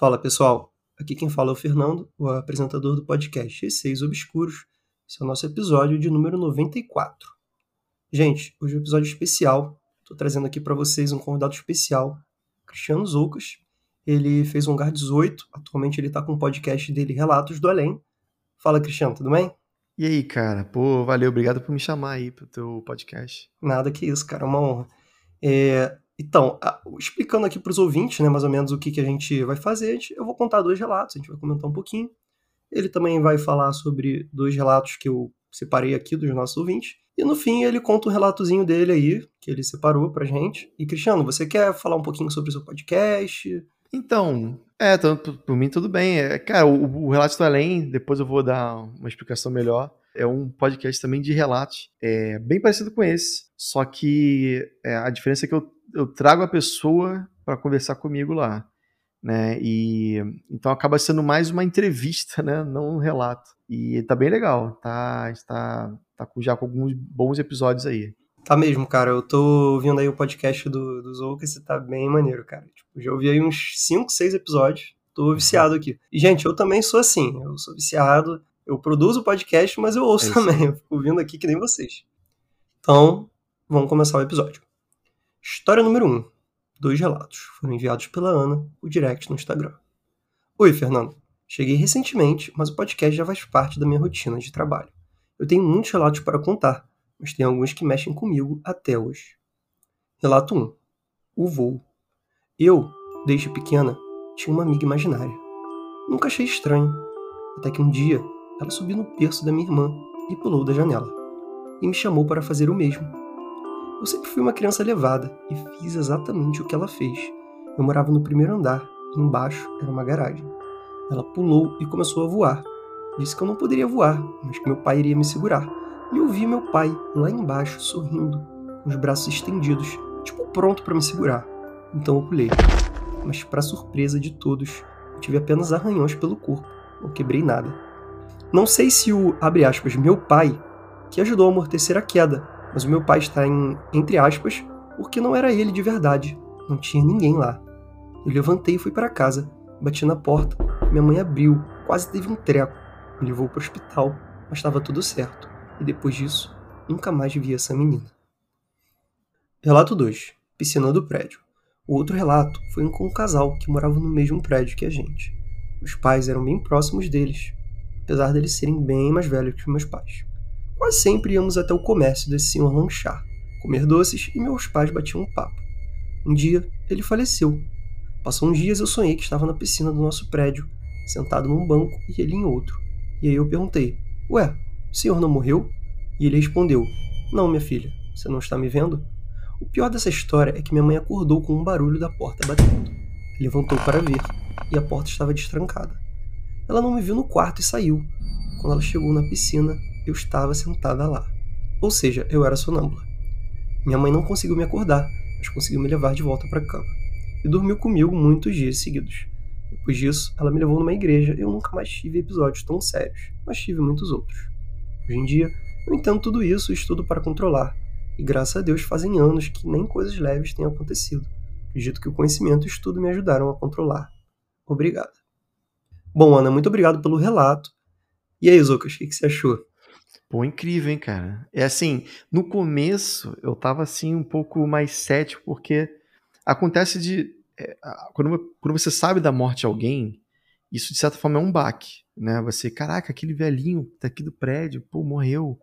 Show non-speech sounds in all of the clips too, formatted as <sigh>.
Fala pessoal, aqui quem fala é o Fernando, o apresentador do podcast Receios Obscuros. Esse é o nosso episódio de número 94. Gente, hoje é um episódio especial. Estou trazendo aqui para vocês um convidado especial, Cristiano Zoucas. Ele fez um Gar 18, atualmente ele está com o um podcast dele Relatos do Além. Fala Cristiano, tudo bem? E aí, cara? Pô, valeu, obrigado por me chamar aí pro teu podcast. Nada que isso, cara, é uma honra. É, então, explicando aqui para os ouvintes, né, mais ou menos o que, que a gente vai fazer, eu vou contar dois relatos, a gente vai comentar um pouquinho. Ele também vai falar sobre dois relatos que eu separei aqui dos nossos ouvintes. E no fim ele conta um relatozinho dele aí, que ele separou pra gente. E Cristiano, você quer falar um pouquinho sobre o seu podcast? Então, é, tanto, por mim tudo bem. É, cara, o, o Relato do Além, depois eu vou dar uma explicação melhor. É um podcast também de relatos, é bem parecido com esse, só que é, a diferença é que eu eu trago a pessoa para conversar comigo lá, né? E então acaba sendo mais uma entrevista, né? Não um relato. E tá bem legal, tá? Está tá já com alguns bons episódios aí. Tá mesmo, cara. Eu tô ouvindo aí o podcast do, do Zoukas e tá bem maneiro, cara. Tipo, já ouvi aí uns 5, 6 episódios. Tô viciado aqui. E, gente, eu também sou assim. Eu sou viciado. Eu produzo podcast, mas eu ouço é também. Eu fico ouvindo aqui que nem vocês. Então, vamos começar o episódio. História número 1. Um. Dois relatos. Foram enviados pela Ana, o direct no Instagram. Oi, Fernando. Cheguei recentemente, mas o podcast já faz parte da minha rotina de trabalho. Eu tenho muitos relatos para contar, mas tem alguns que mexem comigo até hoje. Relato 1. O voo. Eu, desde pequena, tinha uma amiga imaginária. Nunca achei estranho, até que um dia ela subiu no berço da minha irmã e pulou da janela. E me chamou para fazer o mesmo. Eu sempre fui uma criança levada e fiz exatamente o que ela fez. Eu morava no primeiro andar e embaixo era uma garagem. Ela pulou e começou a voar. Disse que eu não poderia voar, mas que meu pai iria me segurar. E eu vi meu pai lá embaixo sorrindo, com os braços estendidos, tipo pronto para me segurar. Então eu pulei. Mas para surpresa de todos, eu tive apenas arranhões pelo corpo. Não quebrei nada. Não sei se o, aspas, meu pai, que ajudou a amortecer a queda, mas o meu pai está em entre aspas porque não era ele de verdade. Não tinha ninguém lá. Eu levantei e fui para casa. Bati na porta. Minha mãe abriu. Quase teve um treco. Me levou para o hospital, mas estava tudo certo. E depois disso, nunca mais vi essa menina. Relato 2. Piscina do prédio. O outro relato foi com um casal que morava no mesmo prédio que a gente. Os pais eram bem próximos deles, apesar deles serem bem mais velhos que meus pais. Quase sempre íamos até o comércio desse senhor lanchar, comer doces e meus pais batiam um papo. Um dia, ele faleceu. Passou uns dias eu sonhei que estava na piscina do nosso prédio, sentado num banco e ele em outro. E aí eu perguntei: Ué, o senhor não morreu? E ele respondeu: Não, minha filha, você não está me vendo? O pior dessa história é que minha mãe acordou com um barulho da porta batendo. Levantou para ver e a porta estava destrancada. Ela não me viu no quarto e saiu. Quando ela chegou na piscina, eu estava sentada lá. Ou seja, eu era sonâmbula. Minha mãe não conseguiu me acordar, mas conseguiu me levar de volta para a cama. E dormiu comigo muitos dias seguidos. Depois disso, ela me levou numa igreja e eu nunca mais tive episódios tão sérios, mas tive muitos outros. Hoje em dia, eu entendo tudo isso e estudo para controlar. E graças a Deus fazem anos que nem coisas leves têm acontecido. Acredito que o conhecimento e o estudo me ajudaram a controlar. Obrigado. Bom, Ana, muito obrigado pelo relato. E aí, Zocas, o que, que você achou? Pô, incrível, hein, cara? É assim, no começo eu tava assim um pouco mais cético, porque acontece de. É, quando, quando você sabe da morte de alguém, isso de certa forma é um baque, né? Você, caraca, aquele velhinho daqui do prédio, pô, morreu.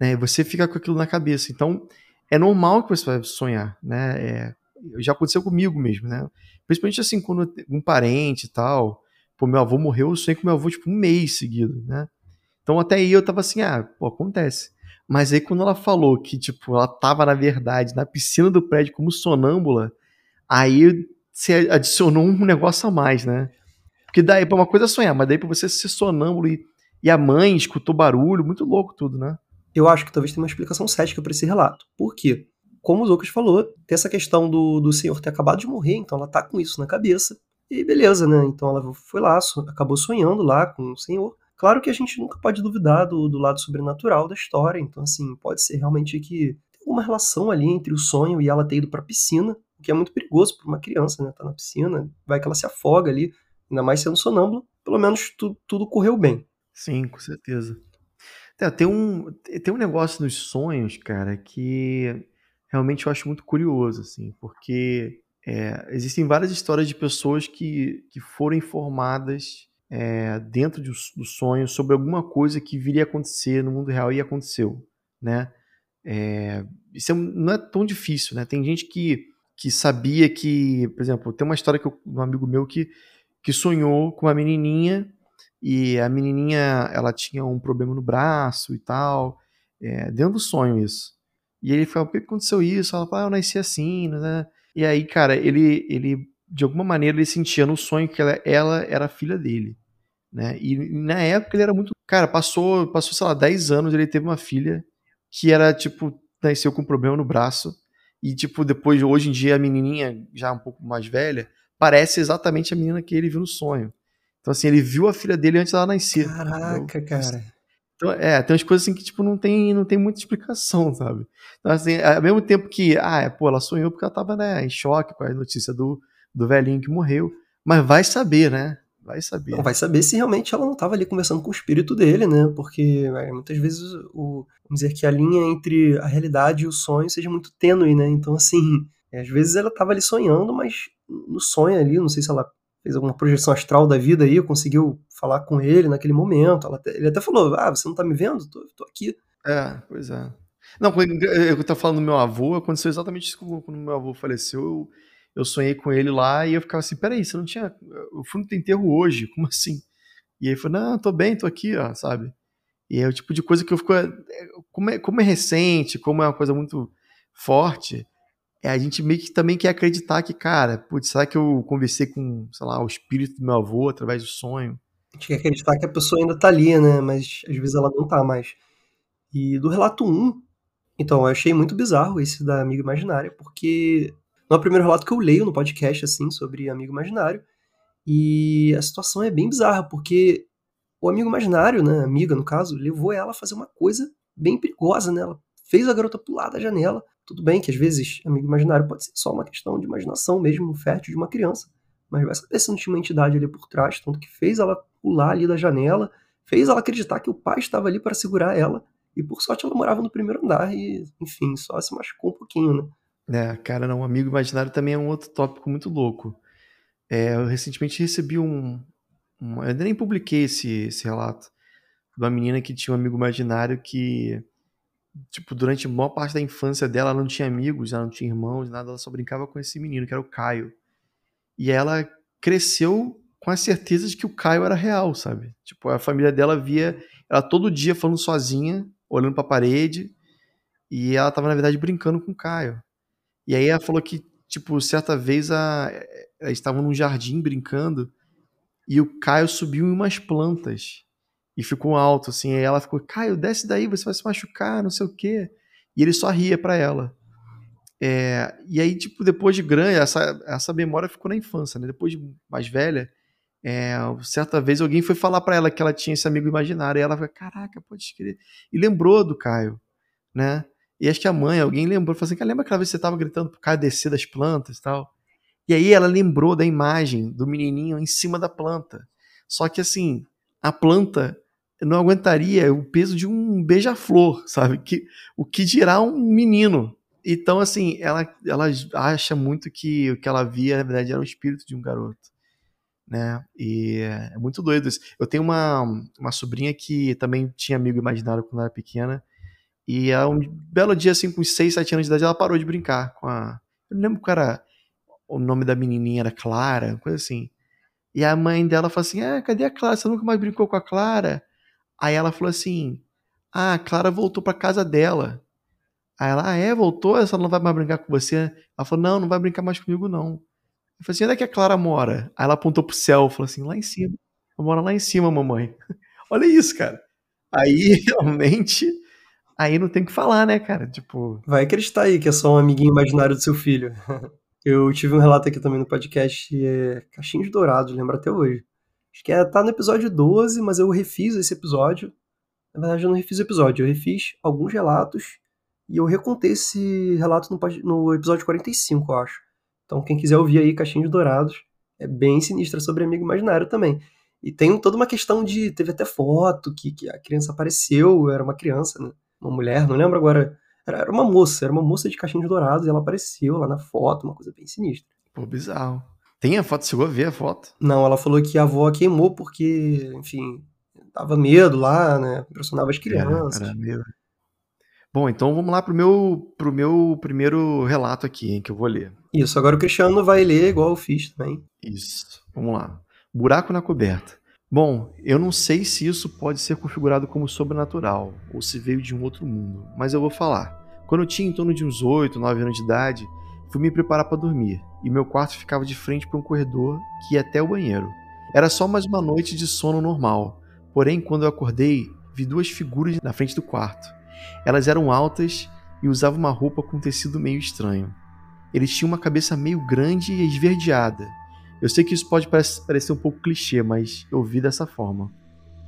Né? Você fica com aquilo na cabeça. Então, é normal que você vai sonhar, né? É, já aconteceu comigo mesmo, né? Principalmente assim, quando um parente e tal, pô, meu avô morreu, eu sonhei com meu avô tipo um mês seguido, né? Então até aí eu tava assim, ah, pô, acontece. Mas aí quando ela falou que, tipo, ela tava, na verdade, na piscina do prédio como sonâmbula, aí você adicionou um negócio a mais, né? Porque daí, pra uma coisa é sonhar, mas daí pra você ser sonâmbulo e, e a mãe escutou barulho, muito louco tudo, né? Eu acho que talvez tenha uma explicação cética para esse relato. Por quê? Como o Lucas falou, tem essa questão do, do senhor ter acabado de morrer, então ela tá com isso na cabeça. E beleza, né? Então ela foi lá, acabou sonhando lá com o senhor. Claro que a gente nunca pode duvidar do, do lado sobrenatural da história, então, assim, pode ser realmente que alguma relação ali entre o sonho e ela ter ido pra piscina, o que é muito perigoso para uma criança, né? Tá na piscina, vai que ela se afoga ali, Ainda mais sendo sonâmbulo, pelo menos tu, tudo correu bem. Sim, com certeza. É, tem, um, tem um negócio nos sonhos, cara, que realmente eu acho muito curioso, assim, porque é, existem várias histórias de pessoas que, que foram informadas é, dentro do, do, sonho sobre alguma coisa que viria a acontecer no mundo real e aconteceu, né? É, isso é, não é tão difícil, né? Tem gente que, que sabia que, por exemplo, tem uma história que eu, um amigo meu que, que sonhou com uma menininha e a menininha ela tinha um problema no braço e tal, é, dentro do sonho isso. E ele falou, por que aconteceu isso? Ela falou, ah, eu nasci assim, né? E aí, cara, ele, ele de alguma maneira, ele sentia no sonho que ela, ela era filha dele, né? E, na época ele era muito... Cara, passou, passou, sei lá, 10 anos, ele teve uma filha que era, tipo, nasceu com um problema no braço e, tipo, depois, hoje em dia, a menininha, já um pouco mais velha, parece exatamente a menina que ele viu no sonho. Então, assim, ele viu a filha dele antes dela nascer. Caraca, entendeu? cara. Então, é, tem umas coisas assim que, tipo, não tem, não tem muita explicação, <laughs> sabe? Então, assim, ao mesmo tempo que, ah, é, pô, ela sonhou porque ela tava, né, em choque com a notícia do, do velhinho que morreu. Mas vai saber, né? Vai saber. Não, vai saber se realmente ela não estava ali conversando com o espírito dele, né? Porque é, muitas vezes o, vamos dizer que a linha entre a realidade e o sonho seja muito tênue, né? Então, assim, às vezes ela estava ali sonhando, mas no sonho ali, não sei se ela fez alguma projeção astral da vida aí, conseguiu falar com ele naquele momento. Ela, ele até falou: Ah, você não tá me vendo? Tô, tô aqui. É, pois é. Não, eu tô falando do meu avô, aconteceu exatamente isso quando meu avô faleceu. Eu eu sonhei com ele lá e eu ficava assim, peraí, você não tinha. Eu fui no enterro hoje, <laughs> como assim? E aí falou, não, tô bem, tô aqui, ó, sabe? E é o tipo de coisa que eu fico. É, como é, como é recente, como é uma coisa muito forte, é, a gente meio que também quer acreditar que, cara, putz, será que eu conversei com, sei lá, o espírito do meu avô através do sonho? A gente quer acreditar que a pessoa ainda tá ali, né? Mas às vezes ela não tá mais. E do relato 1, então, eu achei muito bizarro esse da amiga imaginária, porque não é o primeiro relato que eu leio no podcast, assim, sobre amigo imaginário. E a situação é bem bizarra, porque o amigo imaginário, né, amiga no caso, levou ela a fazer uma coisa bem perigosa, né? Ela fez a garota pular da janela. Tudo bem que às vezes amigo imaginário pode ser só uma questão de imaginação mesmo, fértil de uma criança. Mas vai saber se não tinha uma entidade ali por trás, tanto que fez ela pular ali da janela, fez ela acreditar que o pai estava ali para segurar ela. E por sorte ela morava no primeiro andar e, enfim, só se machucou um pouquinho, né? É, cara, não, amigo imaginário também é um outro tópico muito louco. É, eu recentemente recebi um, um, Eu nem publiquei esse, esse relato. De uma menina que tinha um amigo imaginário que, tipo, durante a maior parte da infância dela, ela não tinha amigos, ela não tinha irmãos, nada, ela só brincava com esse menino, que era o Caio. E ela cresceu com a certeza de que o Caio era real, sabe? Tipo, a família dela via ela todo dia falando sozinha, olhando para a parede, e ela tava, na verdade, brincando com o Caio. E aí ela falou que, tipo, certa vez a, estavam num jardim brincando e o Caio subiu em umas plantas e ficou alto, assim. Aí ela ficou, Caio, desce daí, você vai se machucar, não sei o quê. E ele só ria para ela. É, e aí, tipo, depois de grande, essa, essa memória ficou na infância, né? Depois de mais velha, é, certa vez alguém foi falar para ela que ela tinha esse amigo imaginário. E ela falou, caraca, pode escrever. E lembrou do Caio, né? E acho que a mãe, alguém lembrou, falou assim: lembra aquela vez que você estava gritando pro cara descer das plantas e tal? E aí ela lembrou da imagem do menininho em cima da planta. Só que assim, a planta não aguentaria o peso de um beija-flor, sabe? Que, o que dirá um menino. Então, assim, ela, ela acha muito que o que ela via, na verdade, era o espírito de um garoto. Né? E é muito doido isso. Eu tenho uma, uma sobrinha que também tinha amigo imaginário quando era pequena. E a um belo dia, assim, com 6, 7 anos de idade, ela parou de brincar com a. Eu não lembro qual era. O nome da menininha era Clara, coisa assim. E a mãe dela falou assim: Ah, cadê a Clara? Você nunca mais brincou com a Clara? Aí ela falou assim: Ah, a Clara voltou pra casa dela. Aí ela, ah, é, voltou? Ela não vai mais brincar com você? Ela falou: Não, não vai brincar mais comigo, não. Eu falei assim: onde é que a Clara mora? Aí ela apontou pro céu, falou assim: lá em cima. Ela mora lá em cima, mamãe. <laughs> Olha isso, cara. Aí <laughs> realmente aí não tem o que falar, né, cara? Tipo. Vai acreditar aí que é só um amiguinho imaginário do seu filho. <laughs> Eu tive um relato aqui também no podcast, é Caixinhos Dourados, lembro até hoje. Acho que é, tá no episódio 12, mas eu refiz esse episódio. Na verdade, eu não refiz o episódio, eu refiz alguns relatos e eu recontei esse relato no, no episódio 45, eu acho. Então, quem quiser ouvir aí, Caixinhos Dourados, é bem sinistra sobre amigo imaginário também. E tem toda uma questão de. Teve até foto que, que a criança apareceu, era uma criança, né? Uma mulher, não lembro agora. Era, uma moça, era uma moça de caixinhos dourados e ela apareceu lá na foto, uma coisa bem sinistra. Pô, bizarro. Tem a foto? Chegou a ver a foto? Não, ela falou que a avó queimou porque, enfim, dava medo lá, né? Impressionava as crianças. Era, era medo. Bom, então vamos lá pro meu, pro meu primeiro relato aqui, hein, que eu vou ler. Isso, agora o Cristiano vai ler igual eu fiz também. Isso, vamos lá. Buraco na coberta. Bom, eu não sei se isso pode ser configurado como sobrenatural ou se veio de um outro mundo, mas eu vou falar. Quando eu tinha em torno de uns 8, 9 anos de idade, fui me preparar para dormir e meu quarto ficava de frente para um corredor que ia até o banheiro. Era só mais uma noite de sono normal, porém, quando eu acordei, vi duas figuras na frente do quarto. Elas eram altas e usavam uma roupa com tecido meio estranho. Eles tinham uma cabeça meio grande e esverdeada eu sei que isso pode parecer um pouco clichê, mas eu vi dessa forma.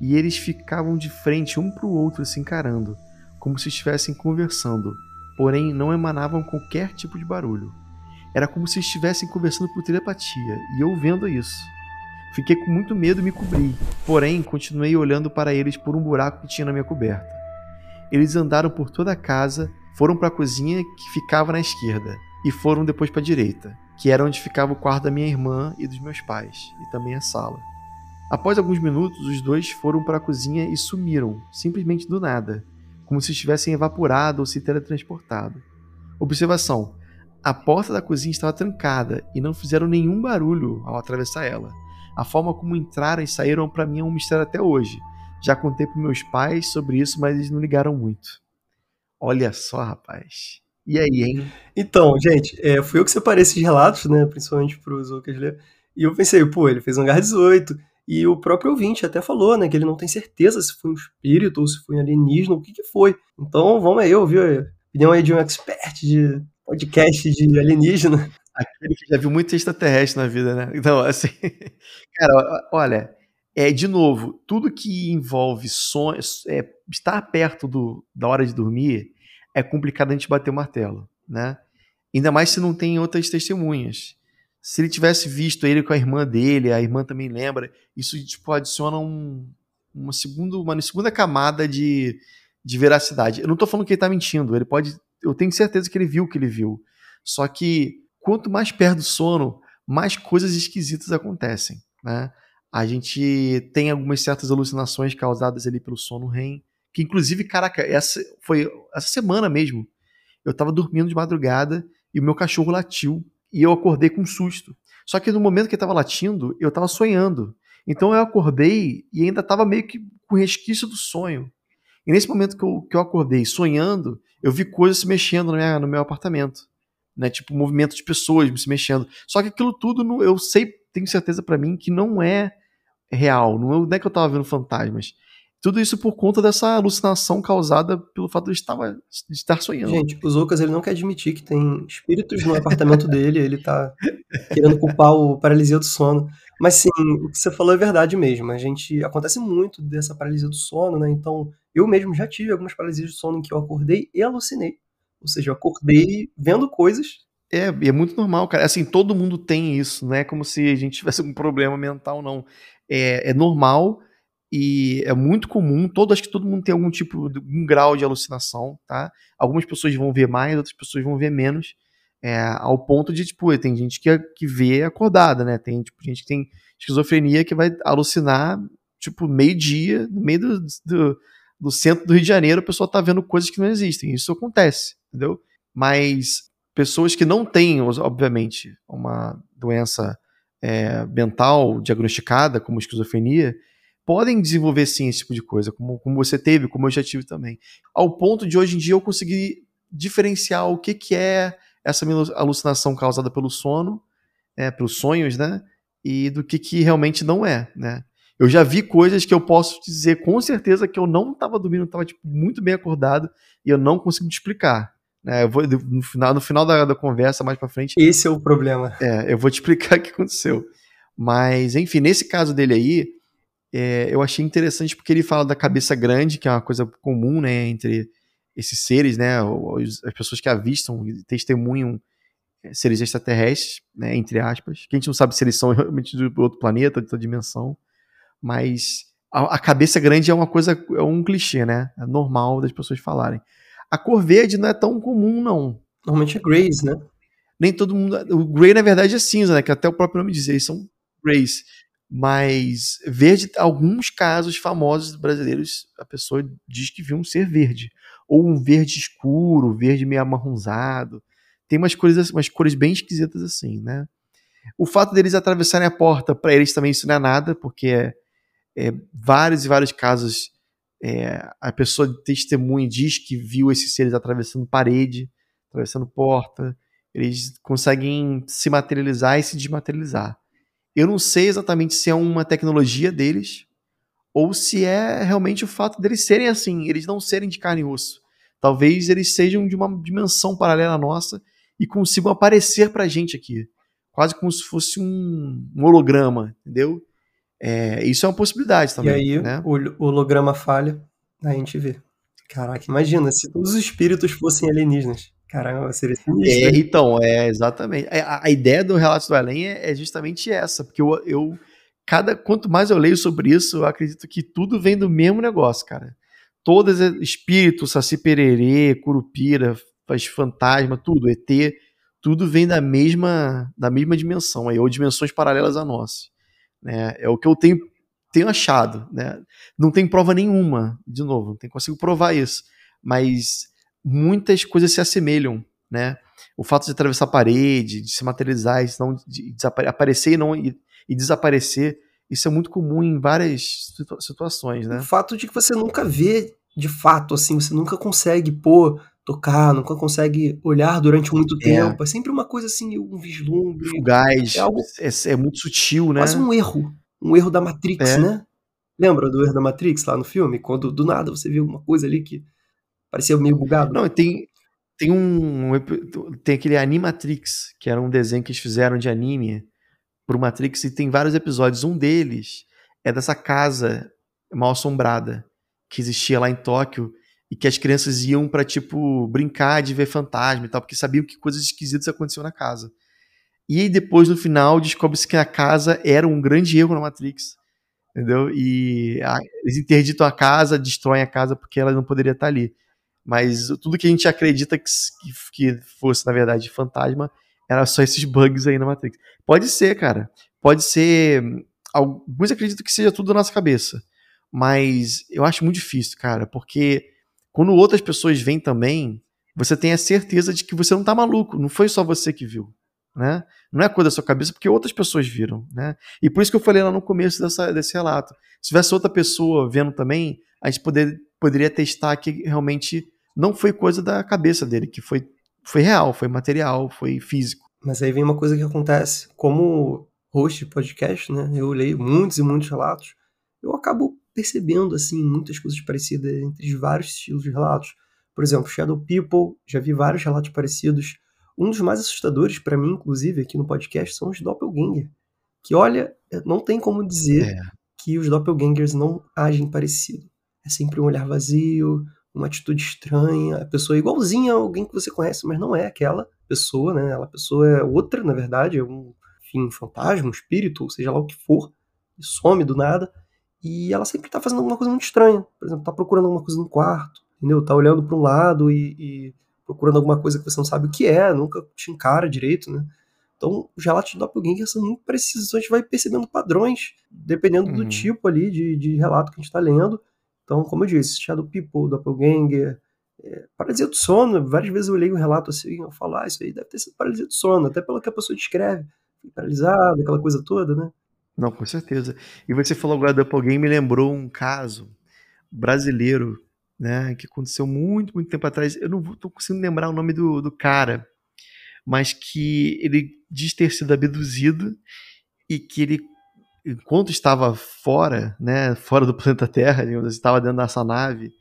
E eles ficavam de frente um para o outro se encarando, como se estivessem conversando, porém não emanavam qualquer tipo de barulho. Era como se estivessem conversando por telepatia, e eu vendo isso. Fiquei com muito medo e me cobri, porém continuei olhando para eles por um buraco que tinha na minha coberta. Eles andaram por toda a casa, foram para a cozinha que ficava na esquerda, e foram depois para a direita que era onde ficava o quarto da minha irmã e dos meus pais, e também a sala. Após alguns minutos, os dois foram para a cozinha e sumiram, simplesmente do nada, como se estivessem evaporado ou se teletransportado. Observação: a porta da cozinha estava trancada e não fizeram nenhum barulho ao atravessar ela. A forma como entraram e saíram para mim é um mistério até hoje. Já contei para meus pais sobre isso, mas eles não ligaram muito. Olha só, rapaz. E aí, hein? Então, gente, é, fui eu que separei esses relatos, né? Principalmente para os Lucas ler. E eu pensei, pô, ele fez um Hangar 18. E o próprio ouvinte até falou, né? Que ele não tem certeza se foi um espírito ou se foi um alienígena, o que que foi. Então, vamos aí ouvir a opinião aí de um expert de podcast de alienígena. Aquele que já viu muito extraterrestre na vida, né? Então, assim, <laughs> cara, olha, é de novo, tudo que envolve sonhos, é, estar perto do, da hora de dormir é complicado a gente bater o martelo, né? Ainda mais se não tem outras testemunhas. Se ele tivesse visto ele com a irmã dele, a irmã também lembra, isso tipo, adiciona um, uma, segunda, uma segunda camada de, de veracidade. Eu não estou falando que ele está mentindo, ele pode. Eu tenho certeza que ele viu o que ele viu. Só que quanto mais perto do sono, mais coisas esquisitas acontecem. Né? A gente tem algumas certas alucinações causadas ali pelo sono REM. Que inclusive, caraca, essa foi essa semana mesmo. Eu tava dormindo de madrugada e o meu cachorro latiu e eu acordei com um susto. Só que no momento que ele tava latindo, eu tava sonhando. Então eu acordei e ainda tava meio que com resquício do sonho. E nesse momento que eu, que eu acordei sonhando, eu vi coisas se mexendo no, minha, no meu apartamento. Né? Tipo, movimento de pessoas se mexendo. Só que aquilo tudo, eu sei, tenho certeza para mim que não é real. Não é que eu tava vendo fantasmas. Tudo isso por conta dessa alucinação causada pelo fato de, estava, de estar sonhando. Gente, o Zoukas ele não quer admitir que tem espíritos no apartamento dele, ele tá querendo culpar o paralisia do sono. Mas sim, o que você falou é verdade mesmo. A gente acontece muito dessa paralisia do sono, né? Então, eu mesmo já tive algumas paralisias do sono em que eu acordei e alucinei. Ou seja, eu acordei vendo coisas. É, é muito normal, cara. Assim, todo mundo tem isso, não é como se a gente tivesse um problema mental, não. É, é normal e é muito comum, todo, acho que todo mundo tem algum tipo, de, um grau de alucinação, tá? Algumas pessoas vão ver mais, outras pessoas vão ver menos, é, ao ponto de, tipo, tem gente que, que vê acordada, né? Tem, tipo, gente que tem esquizofrenia que vai alucinar, tipo, meio-dia, no meio do, do, do, centro do Rio de Janeiro, a pessoa tá vendo coisas que não existem. Isso acontece, entendeu? Mas pessoas que não têm, obviamente, uma doença é, mental diagnosticada, como esquizofrenia, podem desenvolver sim esse tipo de coisa, como, como você teve, como eu já tive também. Ao ponto de hoje em dia eu conseguir diferenciar o que, que é essa alucinação causada pelo sono, é, pelos sonhos, né? E do que, que realmente não é, né? Eu já vi coisas que eu posso dizer com certeza que eu não estava dormindo, estava tipo, muito bem acordado e eu não consigo te explicar. Né? Eu vou, no final, no final da, da conversa, mais para frente. Esse é o problema. É, eu vou te <laughs> explicar o que aconteceu. Mas, enfim, nesse caso dele aí, é, eu achei interessante porque ele fala da cabeça grande, que é uma coisa comum, né, entre esses seres, né, as pessoas que avistam e testemunham é, seres extraterrestres, né, entre aspas, que a gente não sabe se eles são <laughs> realmente de outro planeta, de outra dimensão, mas a, a cabeça grande é uma coisa, é um clichê, né? É normal das pessoas falarem. A cor verde não é tão comum, não. Normalmente é Grays, né? Nem todo mundo. O Grey, na verdade, é cinza, né? Que até o próprio nome diz, eles são Grays. Mas verde, alguns casos famosos brasileiros, a pessoa diz que viu um ser verde. Ou um verde escuro, verde meio amarronzado. Tem umas cores, umas cores bem esquisitas assim, né? O fato deles atravessarem a porta, para eles também isso não é nada, porque é, é vários e vários casos é, a pessoa testemunha diz que viu esses seres atravessando parede, atravessando porta. Eles conseguem se materializar e se desmaterializar. Eu não sei exatamente se é uma tecnologia deles ou se é realmente o fato deles serem assim, eles não serem de carne e osso. Talvez eles sejam de uma dimensão paralela à nossa e consigam aparecer pra gente aqui. Quase como se fosse um, um holograma, entendeu? É, isso é uma possibilidade também. E aí né? o holograma falha, a gente vê. Caraca, imagina, se todos os espíritos fossem alienígenas. Caramba, seria sinistro. É, então, é exatamente. É, a, a, ideia do relato do além é, é justamente essa, porque eu, eu, cada quanto mais eu leio sobre isso, eu acredito que tudo vem do mesmo negócio, cara. Todos espíritos, saci pererê, curupira, faz fantasma, tudo, ET, tudo vem da mesma da mesma dimensão aí, ou dimensões paralelas a nós. Né? É o que eu tenho, tenho achado. Né? Não tem prova nenhuma, de novo, não tem, consigo provar isso. Mas muitas coisas se assemelham. Né? O fato de atravessar a parede, de se materializar, de, não, de aparecer e, não, e, e desaparecer, isso é muito comum em várias situa situações. Né? O fato de que você nunca vê de fato, assim, você nunca consegue pôr tocar, nunca consegue olhar durante muito é. tempo. É sempre uma coisa assim, um vislumbre. Fugaz. É, algo, é, é muito sutil, né? Quase um erro. Um erro da Matrix, é. né? Lembra do erro da Matrix lá no filme? Quando do nada você viu alguma coisa ali que parecia meio bugado. Não, tem, tem um. Tem aquele Animatrix, que era um desenho que eles fizeram de anime pro Matrix, e tem vários episódios. Um deles é dessa casa mal assombrada que existia lá em Tóquio e que as crianças iam para tipo brincar de ver fantasma e tal, porque sabiam que coisas esquisitas aconteciam na casa. E aí depois no final descobre-se que a casa era um grande erro na Matrix. Entendeu? E a, eles interditam a casa, destroem a casa porque ela não poderia estar ali. Mas tudo que a gente acredita que, que, fosse, na verdade, fantasma, era só esses bugs aí na Matrix. Pode ser, cara. Pode ser. Alguns acreditam que seja tudo da nossa cabeça. Mas eu acho muito difícil, cara, porque quando outras pessoas vêm também, você tem a certeza de que você não está maluco, não foi só você que viu. Né? Não é coisa da sua cabeça porque outras pessoas viram. Né? E por isso que eu falei lá no começo dessa, desse relato. Se tivesse outra pessoa vendo também, a gente poder, poderia testar que realmente não foi coisa da cabeça dele, que foi, foi real, foi material, foi físico. Mas aí vem uma coisa que acontece. Como host de podcast, né? Eu leio muitos e muitos relatos. Eu acabo percebendo assim muitas coisas parecidas entre vários estilos de relatos. Por exemplo, Shadow People, já vi vários relatos parecidos. Um dos mais assustadores para mim, inclusive, aqui no podcast, são os doppelganger. Que olha, não tem como dizer é. que os doppelgangers não agem parecido. É sempre um olhar vazio, uma atitude estranha, a pessoa é igualzinha a alguém que você conhece, mas não é aquela pessoa, né? Ela pessoa é outra, na verdade, é um, enfim, um fantasma, um espírito, ou seja lá o que for, e some do nada. E ela sempre tá fazendo alguma coisa muito estranha. Por exemplo, tá procurando alguma coisa no quarto, entendeu? Tá olhando para um lado e, e, procurando alguma coisa que você não sabe o que é, nunca te encara direito, né? Então, os relatos de Doppelganger são muito precisos. A gente vai percebendo padrões, dependendo do uhum. tipo ali de, de relato que a gente está lendo. Então, como eu disse, Shadow People, Doppelganger, é, paralisia do sono. Várias vezes eu leio um relato assim, eu falo, ah, isso aí deve ter sido paralisia do sono, até pelo que a pessoa descreve. Paralisada, aquela coisa toda, né? Não, com certeza. E você falou agora do Applegate, me lembrou um caso brasileiro, né, que aconteceu muito, muito tempo atrás. Eu não estou conseguindo lembrar o nome do, do cara, mas que ele diz ter sido abduzido e que ele, enquanto estava fora, né, fora do <laughs> planeta Terra, digamos assim, estava dentro dessa nave,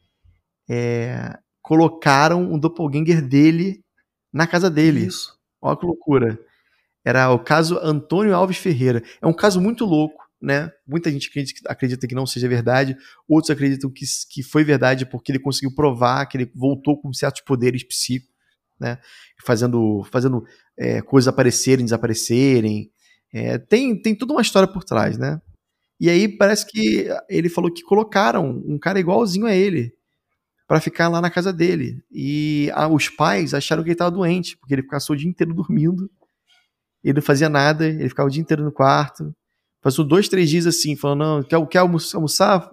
é, colocaram um doppelganger dele na casa dele. Isso. Olha que loucura. Era o caso Antônio Alves Ferreira. É um caso muito louco, né? Muita gente acredita que não seja verdade, outros acreditam que, que foi verdade porque ele conseguiu provar que ele voltou com certos poderes psíquicos, né? Fazendo, fazendo é, coisas aparecerem, desaparecerem. É, tem, tem toda uma história por trás, né? E aí parece que ele falou que colocaram um cara igualzinho a ele para ficar lá na casa dele. E ah, os pais acharam que ele estava doente, porque ele passou o dia inteiro dormindo. Ele não fazia nada, ele ficava o dia inteiro no quarto. Passou dois, três dias assim, falando: não, quer, quer almoçar?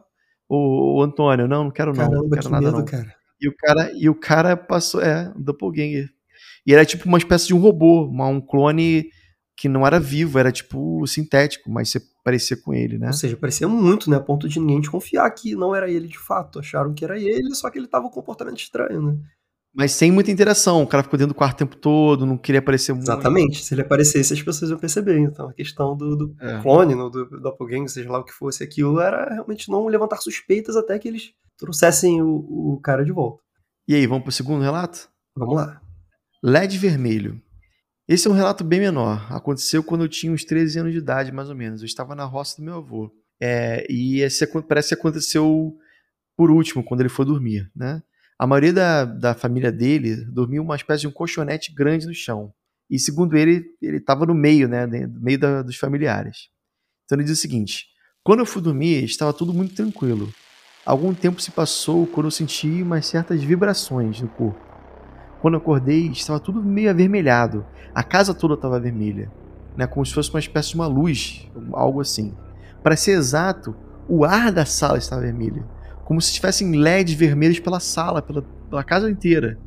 O, o Antônio, não, não quero não. Caramba, não quero que nada, medo, não. cara. E o cara, e o cara passou, é, um doppelganger. E era tipo uma espécie de um robô, uma, um clone que não era vivo, era tipo sintético, mas você parecia com ele, né? Ou seja, parecia muito, né? A ponto de ninguém desconfiar que não era ele de fato. Acharam que era ele, só que ele tava com um comportamento estranho, né? Mas sem muita interação. O cara ficou dentro do quarto o tempo todo, não queria aparecer muito. Exatamente. Se ele aparecesse, as pessoas iam perceber. Então, a questão do, do É. clone, do, do doppelganger, seja lá o que fosse aquilo, era realmente não levantar suspeitas até que eles trouxessem o, o cara de volta. E aí, vamos pro segundo relato? Vamos lá. LED vermelho. Esse é um relato bem menor. Aconteceu quando eu tinha uns 13 anos de idade, mais ou menos. Eu estava na roça do meu avô. É, e esse parece que aconteceu por último, quando ele foi dormir, né? A maioria da, da família dele dormia uma espécie de um colchonete grande no chão. E segundo ele, ele estava no meio, né? No meio da- dos familiares. Então ele diz o seguinte: quando eu fui dormir, estava tudo muito tranquilo. Algum tempo se passou quando eu senti umas certas vibrações no corpo. Quando acordei, estava tudo meio avermelhado. A casa toda estava vermelha, né? Como se fosse uma espécie de uma luz, algo assim. Para ser exato, o ar da sala estava vermelho, como se tivessem LEDs vermelhos pela sala, pela, pela casa inteira.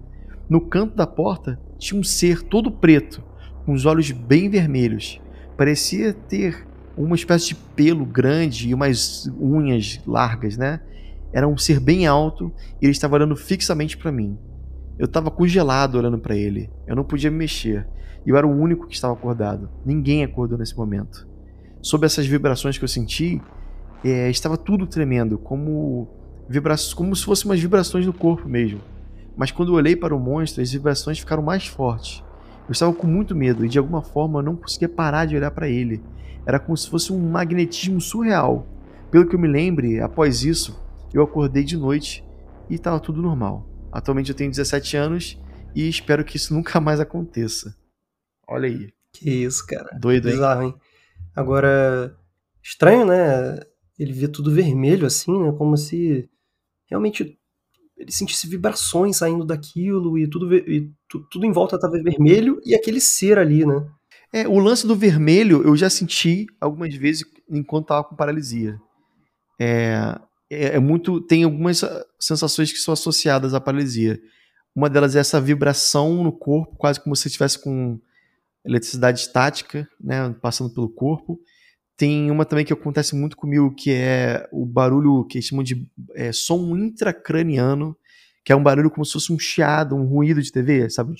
No canto da porta tinha um ser todo preto, com os olhos bem vermelhos. Parecia ter uma espécie de pelo grande e umas unhas largas, né? Era um ser bem alto e ele estava olhando fixamente para mim. Eu estava congelado olhando para ele. Eu não podia me mexer. E eu era o único que estava acordado. Ninguém acordou nesse momento. Sob essas vibrações que eu senti, é, estava tudo tremendo, como, vibra como se fossem umas vibrações no corpo mesmo. Mas quando eu olhei para o monstro, as vibrações ficaram mais fortes. Eu estava com muito medo e de alguma forma eu não conseguia parar de olhar para ele. Era como se fosse um magnetismo surreal. Pelo que eu me lembre, após isso, eu acordei de noite e estava tudo normal. Atualmente eu tenho 17 anos e espero que isso <laughs> nunca mais aconteça. Olha aí. Que isso, cara. Doido, hein? Bizarro, hein? Agora, estranho, né? Ele vê tudo vermelho assim, né? Como se realmente ele sentisse vibrações saindo daquilo e tudo, e tu- tudo em volta tava vermelho e aquele ser ali, né? É, o lance do vermelho eu já senti algumas vezes enquanto estava com paralisia. É, é, é muito. Tem algumas ah, sensações que são associadas à paralisia. Uma delas é essa vibração no corpo, quase como se você estivesse com eletricidade estática, né, passando pelo corpo. Tem uma também que acontece muito comigo, que é o barulho que eles chamam de é, som intracraniano, que é um barulho como se fosse um chiado, um ruído de TV, sabe?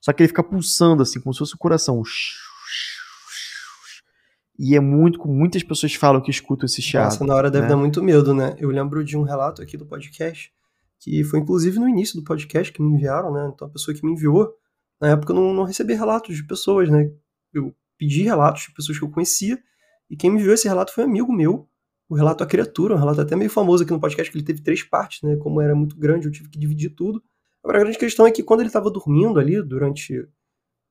Só que ele fica pulsando assim, como se fosse o coração. E é muito, muitas pessoas falam que escutam esse chiado. Nossa, na hora deve né? dar muito medo, né? Eu lembro de um relato aqui do podcast, que foi inclusive no início do podcast que me enviaram, né? Então a pessoa que me enviou, na época eu não, não recebi relatos de pessoas, né? Eu pedi relatos de pessoas que eu conhecia, e quem me enviou esse relato foi um amigo meu, o relato A Criatura, um relato até meio famoso aqui no podcast, que ele teve três partes, né? Como era muito grande, eu tive que dividir tudo. Agora, a grande questão é que quando ele estava dormindo ali, durante.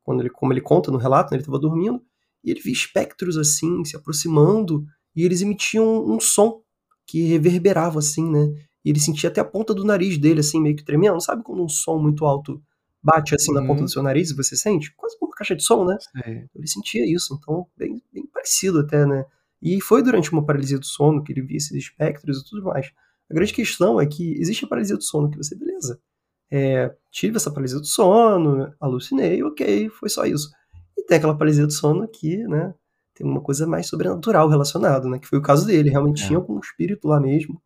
Quando ele, como ele conta no relato, né, ele estava dormindo, e ele via espectros assim, se aproximando, e eles emitiam um som que reverberava assim, né? E ele sentia até a ponta do nariz dele, assim, meio que tremendo. Sabe quando um som muito alto bate assim na Uhum. ponta do seu nariz e você sente? Quase como uma caixa de som, né? Sei. Ele sentia isso, então, bem, bem parecido até, né? E foi durante uma paralisia do sono que ele via esses espectros e tudo mais. A grande questão é que existe a paralisia do sono, que você, beleza, é, tive essa paralisia do sono, alucinei, ok, foi só isso. Tem aquela paralisia do sono que, né, tem uma coisa mais sobrenatural relacionada, né, que foi o caso dele, realmente É. tinha algum espírito lá mesmo.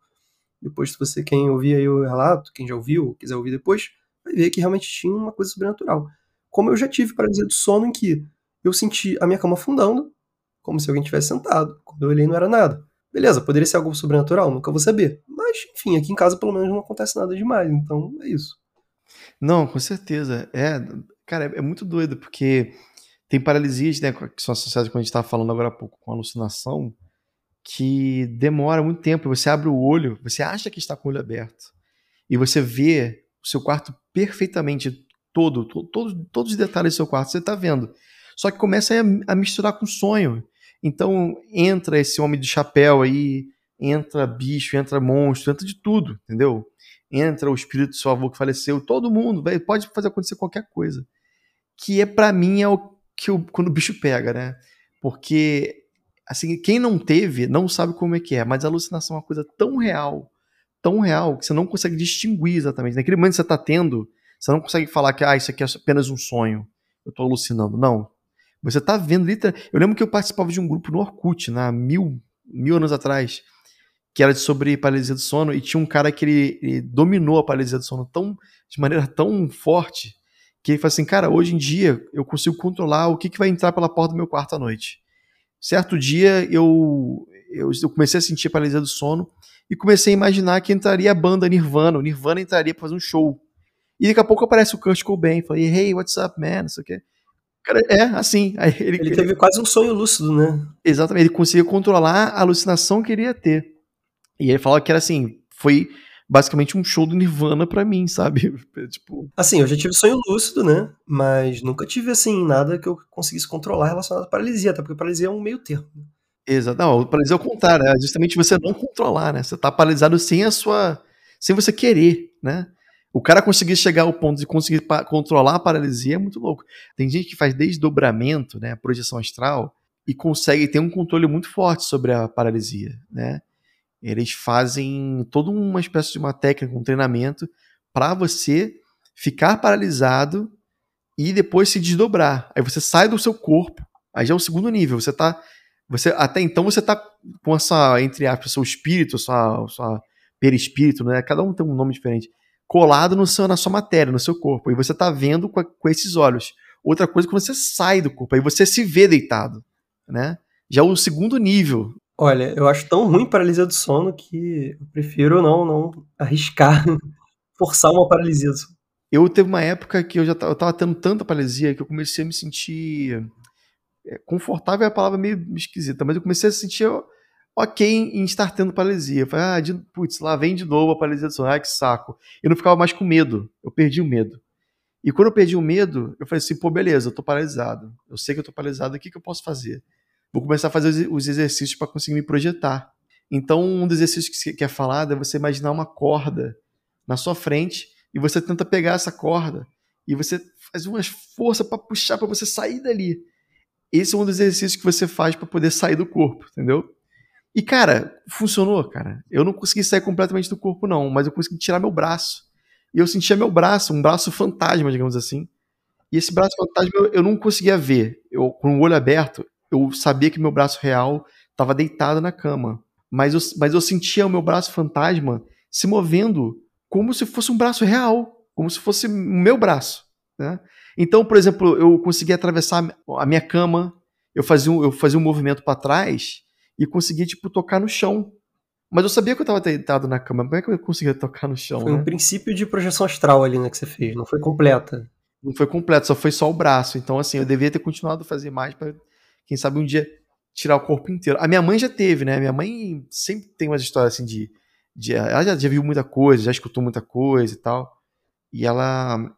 Depois, se você, quem ouvir aí o relato, quem já ouviu, quiser ouvir depois, vai ver que realmente tinha uma coisa sobrenatural. Como eu já tive paralisia do sono em que eu senti a minha cama afundando, como se alguém tivesse sentado. Quando eu olhei, não era nada. Beleza, poderia ser algo sobrenatural, nunca vou saber. Mas, enfim, aqui em casa pelo menos não acontece nada demais, então é isso. Não, com certeza. É, cara, é, é muito doido, porque tem paralisias, né, que são associadas, como a gente estava falando agora há pouco, com alucinação, que demora muito tempo. Você abre o olho, você acha que está com o olho aberto, e você vê o seu quarto perfeitamente todo, todo, todos os detalhes do seu quarto você está vendo. Só que começa a, a misturar com sonho. Então entra esse homem de chapéu aí, entra bicho, entra monstro, entra de tudo, entendeu? Entra o espírito do seu avô que faleceu, todo mundo, vai, pode fazer acontecer qualquer coisa. Que é para mim é o que o, quando o bicho pega, né? Porque assim, quem não teve não sabe como é que é, mas a alucinação é uma coisa tão real, tão real que você não consegue distinguir exatamente. Naquele momento que você está tendo, você não consegue falar que ah, isso aqui é apenas um sonho. Eu estou alucinando. Não. Você está vendo literalmente. Eu lembro que eu participava de um grupo no Orkut, na né, mil, mil anos atrás, que era sobre paralisia do sono, e tinha um cara que ele, ele dominou a paralisia do sono tão, de maneira tão forte que ele falou assim, cara, hoje em dia eu consigo controlar o que, que vai entrar pela porta do meu quarto à noite. Certo dia eu, eu, eu comecei a sentir a paralisia do sono e comecei a imaginar que entraria a banda Nirvana, o Nirvana entraria para fazer um show. E daqui a pouco aparece o Kurt Cobain, falei, hey, what's up, man, não sei o quê. Cara, é, assim. ele, ele teve quase um sonho lúcido, né? Exatamente, ele conseguia controlar a alucinação que ele ia ter. E ele falou que era assim, foi basicamente um show do Nirvana para mim, sabe? <laughs> tipo... Assim, eu já tive sonho lúcido, né? Mas nunca tive, assim, nada que eu conseguisse controlar relacionado à paralisia, até porque paralisia é um meio termo. Exato. Não, paralisia é o contrário, é justamente você não controlar, né? Você tá paralisado sem a sua. sem você querer, né? O cara conseguir chegar ao ponto de conseguir controlar a paralisia é muito louco. Tem gente que faz desdobramento, né? Projeção astral, e consegue ter um controle muito forte sobre a paralisia, né? Eles fazem toda uma espécie de uma técnica, um treinamento para você ficar paralisado e depois se desdobrar. Aí você sai do seu corpo, aí já é o segundo nível. Você tá você até então você tá com essa entre aspas seu espírito, sua sua perispírito, né? Cada um tem um nome diferente, colado no seu na sua matéria, no seu corpo. E você tá vendo com, com esses olhos. Outra coisa é que você sai do corpo, aí você se vê deitado, né? Já é o segundo nível Olha, eu acho tão ruim paralisia do sono que eu prefiro não, não arriscar <laughs> forçar uma paralisia do sono. Eu teve uma época que eu já eu tava tendo tanta paralisia que eu comecei a me sentir é, confortável é a palavra meio esquisita, mas eu comecei a sentir ok em estar tendo paralisia. Eu falei, ah, de, putz, lá vem de novo a paralisia do sono, ah, que saco. Eu não ficava mais com medo, eu perdi o medo. E quando eu perdi o medo, eu falei assim, pô, beleza, eu tô paralisado. Eu sei que eu tô paralisado, o que, que eu posso fazer? Vou começar a fazer os exercícios para conseguir me projetar. Então, um dos exercícios que é falado é você imaginar uma corda na sua frente e você tenta pegar essa corda e você faz umas forças para puxar para você sair dali. Esse é um dos exercícios que você faz para poder sair do corpo, entendeu? E cara, funcionou, cara. Eu não consegui sair completamente do corpo não, mas eu consegui tirar meu braço. E eu sentia meu braço, um braço fantasma, digamos assim. E esse braço fantasma eu não conseguia ver. Eu com o olho aberto, eu sabia que meu braço real estava deitado na cama. Mas eu, mas eu sentia o meu braço fantasma se movendo como se fosse um braço real, como se fosse o meu braço. Né? Então, por exemplo, eu conseguia atravessar a minha cama, eu fazia um, eu fazia um movimento para trás e conseguia tipo, tocar no chão. Mas eu sabia que eu estava deitado na cama, como é que eu conseguia tocar no chão? Foi né? um princípio de projeção astral ali né, que você fez, não foi completa. Não foi completo, só foi só o braço. Então, assim, eu devia ter continuado a fazer mais para quem sabe um dia tirar o corpo inteiro. A minha mãe já teve, né? Minha mãe sempre tem umas histórias assim de. de ela já, já, viu muita coisa, já escutou muita coisa e tal. E ela.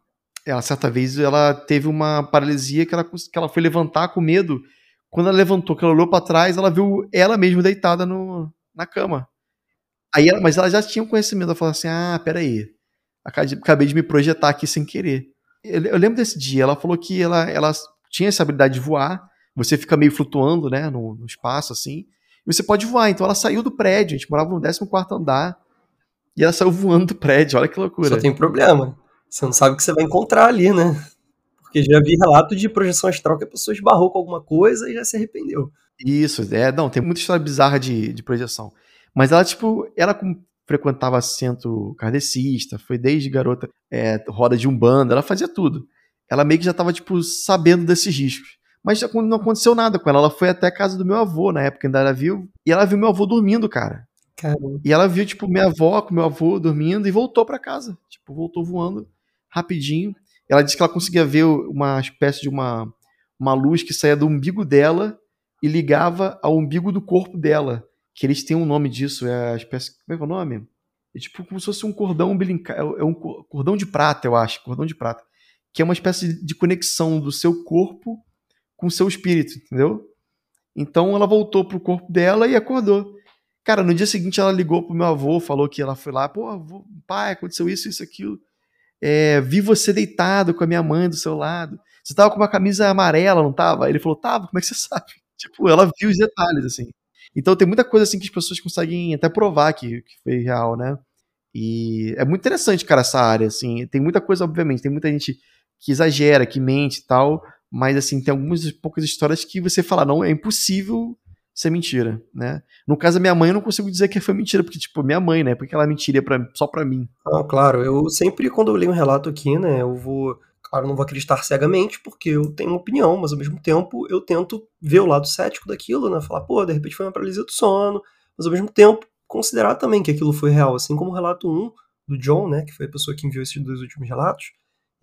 Ela, certa vez, ela teve uma paralisia que ela, que ela foi levantar com medo. Quando ela levantou, que ela olhou para trás, ela viu ela mesma deitada no, na cama. Aí ela, mas ela já tinha um conhecimento. Ela falou assim: Ah, peraí. Acabei de me projetar aqui sem querer. Eu, eu lembro desse dia. Ela falou que ela, ela tinha essa habilidade de voar você fica meio flutuando, né, no, no espaço, assim, e você pode voar. Então ela saiu do prédio, a gente morava no 14 andar, e ela saiu voando do prédio, olha que loucura. Só tem problema, você não sabe o que você vai encontrar ali, né? Porque já vi relato de projeção astral que a pessoa esbarrou com alguma coisa e já se arrependeu. Isso, é, não, tem muita história bizarra de, de projeção. Mas ela, tipo, ela frequentava centro kardecista, foi desde garota é, roda de umbanda, ela fazia tudo. Ela meio que já estava tipo, sabendo desses riscos. Mas não aconteceu nada com ela. Ela foi até a casa do meu avô, na época ainda era vivo, e ela viu meu avô dormindo, cara. Caramba. E ela viu, tipo, minha avó com meu avô dormindo e voltou para casa. Tipo, voltou voando rapidinho. Ela disse que ela conseguia ver uma espécie de uma, uma luz que saía do umbigo dela e ligava ao umbigo do corpo dela. Que eles têm um nome disso, é a espécie. Como é que é o nome? É tipo como se fosse um cordão umbilical. É um cordão de prata, eu acho. Cordão de prata que é uma espécie de conexão do seu corpo com seu espírito, entendeu? Então ela voltou pro corpo dela e acordou. Cara, no dia seguinte ela ligou pro meu avô, falou que ela foi lá, pô, avô, pai, aconteceu isso, isso, aquilo. É, vi você deitado com a minha mãe do seu lado. Você tava com uma camisa amarela, não tava? Ele falou, tava, como é que você <laughs> sabe? Tipo, ela viu os detalhes, assim. Então tem muita coisa assim que as pessoas conseguem até provar que, que foi real, né? E é muito interessante, cara, essa área, assim. Tem muita coisa, obviamente, tem muita gente que exagera, que mente e tal, mas, assim, tem algumas poucas histórias que você fala, não, é impossível ser mentira, né? No caso da minha mãe, eu não consigo dizer que foi mentira, porque, tipo, minha mãe, né? Porque ela mentiria pra, só pra mim. Ah, claro, eu sempre, quando eu leio um relato aqui, né, eu vou Claro, não vou acreditar cegamente, porque eu tenho uma opinião, mas ao mesmo tempo eu tento ver o lado cético daquilo, né? Falar, pô, de repente foi uma paralisia do sono, mas ao mesmo tempo considerar também que aquilo foi real, assim como o relato 1 do John, né, que foi a pessoa que enviou esses dois últimos relatos,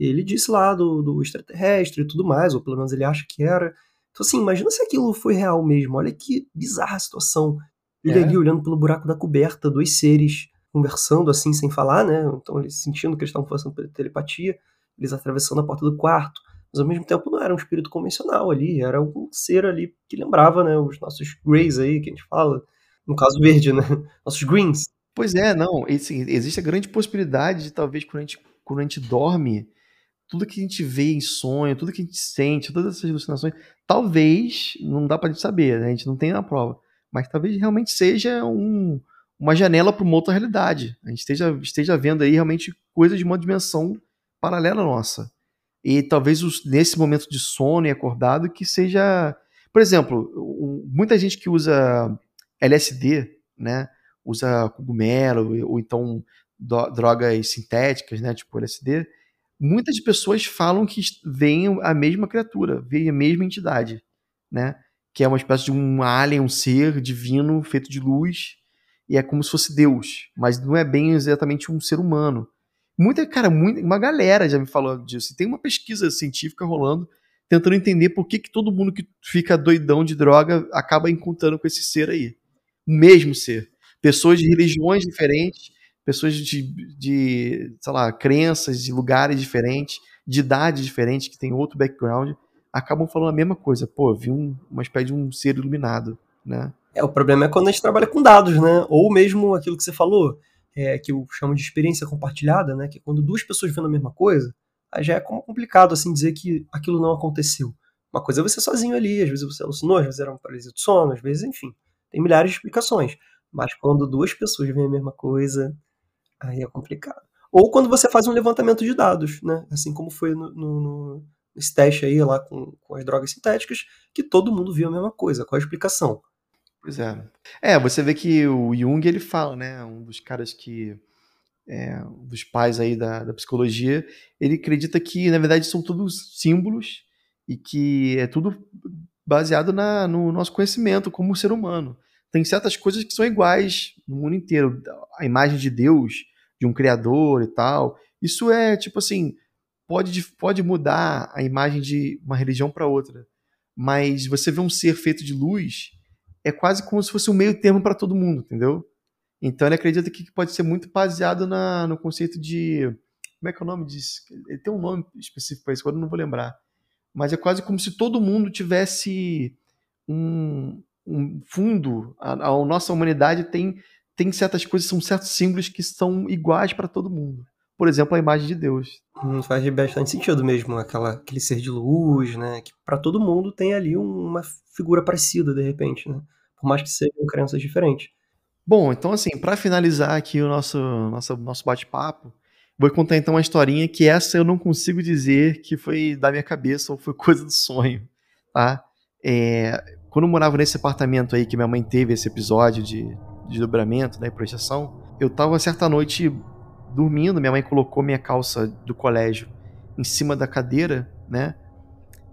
ele disse lá do, do extraterrestre e tudo mais, ou pelo menos ele acha que era. Então, assim, imagina se aquilo foi real mesmo. Olha que bizarra a situação. Ele é. ali olhando pelo buraco da coberta, dois seres conversando assim, sem falar, né? Então, ele sentindo que eles estavam fazendo telepatia eles atravessando a porta do quarto, mas ao mesmo tempo não era um espírito convencional ali, era um ser ali que lembrava, né, os nossos Greys aí, que a gente fala, no caso verde, né, <laughs> nossos Greens. Pois é, não, assim, existe a grande possibilidade de talvez quando a, gente, quando a gente dorme, tudo que a gente vê em sonho, tudo que a gente sente, todas essas alucinações, talvez, não dá pra gente saber, né, a gente não tem a prova, mas talvez realmente seja um, uma janela para uma outra realidade. A gente esteja, esteja vendo aí realmente coisas de uma dimensão paralela nossa. E talvez os, nesse momento de sono e acordado que seja. Por exemplo, muita gente que usa LSD, né? Usa cogumelo ou então drogas sintéticas, né? Tipo LSD. Muitas pessoas falam que veem a mesma criatura, veem a mesma entidade, né? Que é uma espécie de um alien, um ser divino feito de luz, e é como se fosse Deus, mas não é bem exatamente um ser humano. Muita, cara, muita, uma galera já me falou disso. Tem uma pesquisa científica rolando tentando entender por que, que todo mundo que fica doidão de droga acaba encontrando com esse ser aí. O mesmo ser. Pessoas de religiões diferentes, pessoas de, de sei lá, crenças, de lugares diferentes, de idades diferentes, que tem outro background, acabam falando a mesma coisa. Pô, vi um, uma espécie de um ser iluminado, né? É, o problema é quando a gente trabalha com dados, né? Ou mesmo aquilo que você falou é, que eu chamo de experiência compartilhada, né, que é quando duas pessoas vendo a mesma coisa, aí já é complicado assim dizer que aquilo não aconteceu. Uma coisa é você sozinho ali, às vezes você alucinou, às vezes era uma paralisia do sono, às vezes, enfim, tem milhares de explicações. Mas quando duas pessoas veem a mesma coisa, aí é complicado. Ou quando você faz um levantamento de dados, né? Assim como foi no, no, nesse teste aí lá com, com as drogas sintéticas, que todo mundo viu a mesma coisa. Qual a explicação? Pois é. É, você vê que o Jung, ele fala, né, um dos caras que, é, um dos pais aí da, da psicologia, ele acredita que, na verdade, são todos símbolos e que é tudo baseado na, no nosso conhecimento como ser humano. Tem certas coisas que são iguais no mundo inteiro. A imagem de Deus, de um criador e tal, isso é, tipo assim, pode, pode mudar a imagem de uma religião para outra. Mas você vê um ser feito de luz é quase como se fosse um meio termo para todo mundo, entendeu? Então ele acredita que pode ser muito baseado na, no conceito de. Como é que é o nome disso? Ele tem um nome específico para isso, agora eu não vou lembrar. Mas é quase como se todo mundo tivesse um, um fundo. A, a, nossa humanidade tem, tem certas coisas, são certos símbolos que são iguais para todo mundo. Por exemplo, a imagem de Deus. Hum, faz bastante sentido mesmo, aquela, aquele ser de luz, né? Que para todo mundo tem ali uma figura parecida, de repente, né? Por mais que sejam crenças diferentes. Bom, então assim, para finalizar aqui o nosso, nosso, nosso bate-papo, vou contar então uma historinha que essa eu não consigo dizer que foi da minha cabeça ou foi coisa do sonho, tá? É, quando eu morava nesse apartamento aí que minha mãe teve esse episódio de, de dobramento, da né, projeção, eu tava certa noite dormindo, minha mãe colocou minha calça do colégio em cima da cadeira, né?